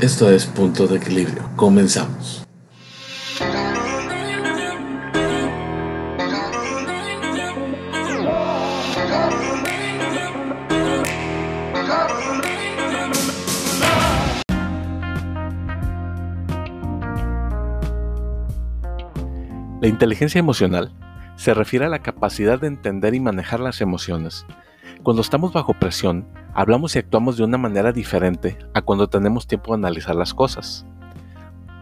Esto es Punto de Equilibrio. Comenzamos. La inteligencia emocional se refiere a la capacidad de entender y manejar las emociones. Cuando estamos bajo presión, hablamos y actuamos de una manera diferente a cuando tenemos tiempo de analizar las cosas.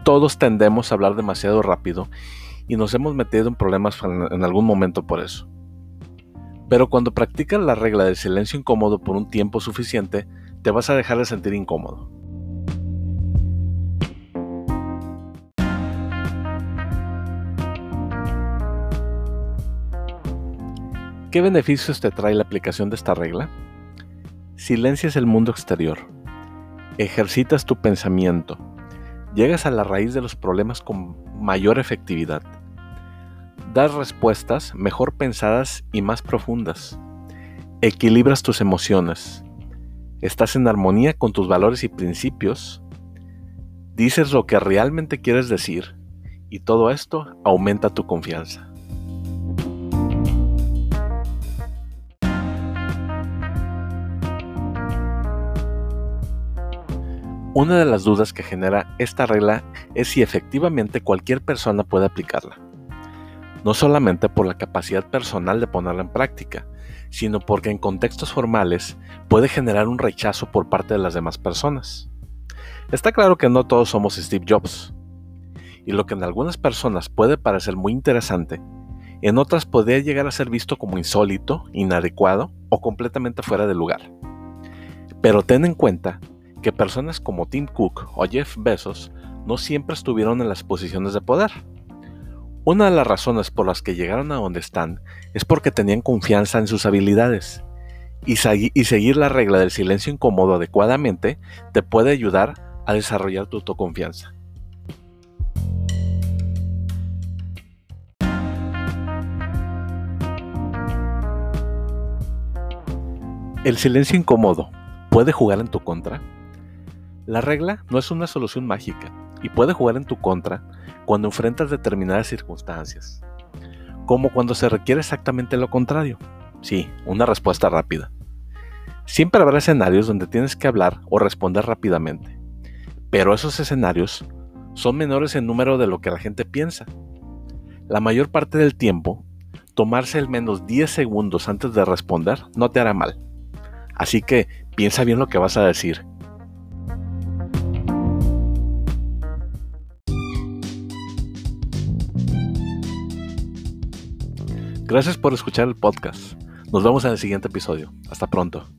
Todos tendemos a hablar demasiado rápido y nos hemos metido en problemas en algún momento por eso. Pero cuando practicas la regla del silencio incómodo por un tiempo suficiente, te vas a dejar de sentir incómodo. ¿Qué beneficios te trae la aplicación de esta regla? Silencias el mundo exterior. Ejercitas tu pensamiento. Llegas a la raíz de los problemas con mayor efectividad. Das respuestas mejor pensadas y más profundas. Equilibras tus emociones. Estás en armonía con tus valores y principios. Dices lo que realmente quieres decir. Y todo esto aumenta tu confianza. Una de las dudas que genera esta regla es si efectivamente cualquier persona puede aplicarla. No solamente por la capacidad personal de ponerla en práctica, sino porque en contextos formales puede generar un rechazo por parte de las demás personas. Está claro que no todos somos Steve Jobs, y lo que en algunas personas puede parecer muy interesante, en otras podría llegar a ser visto como insólito, inadecuado o completamente fuera de lugar. Pero ten en cuenta que personas como Tim Cook o Jeff Bezos no siempre estuvieron en las posiciones de poder. Una de las razones por las que llegaron a donde están es porque tenían confianza en sus habilidades. Y, y seguir la regla del silencio incómodo adecuadamente te puede ayudar a desarrollar tu autoconfianza. ¿El silencio incómodo puede jugar en tu contra? La regla no es una solución mágica y puede jugar en tu contra cuando enfrentas determinadas circunstancias, como cuando se requiere exactamente lo contrario. Sí, una respuesta rápida. Siempre habrá escenarios donde tienes que hablar o responder rápidamente, pero esos escenarios son menores en número de lo que la gente piensa. La mayor parte del tiempo, tomarse al menos 10 segundos antes de responder no te hará mal. Así que piensa bien lo que vas a decir Gracias por escuchar el podcast. Nos vemos en el siguiente episodio. Hasta pronto.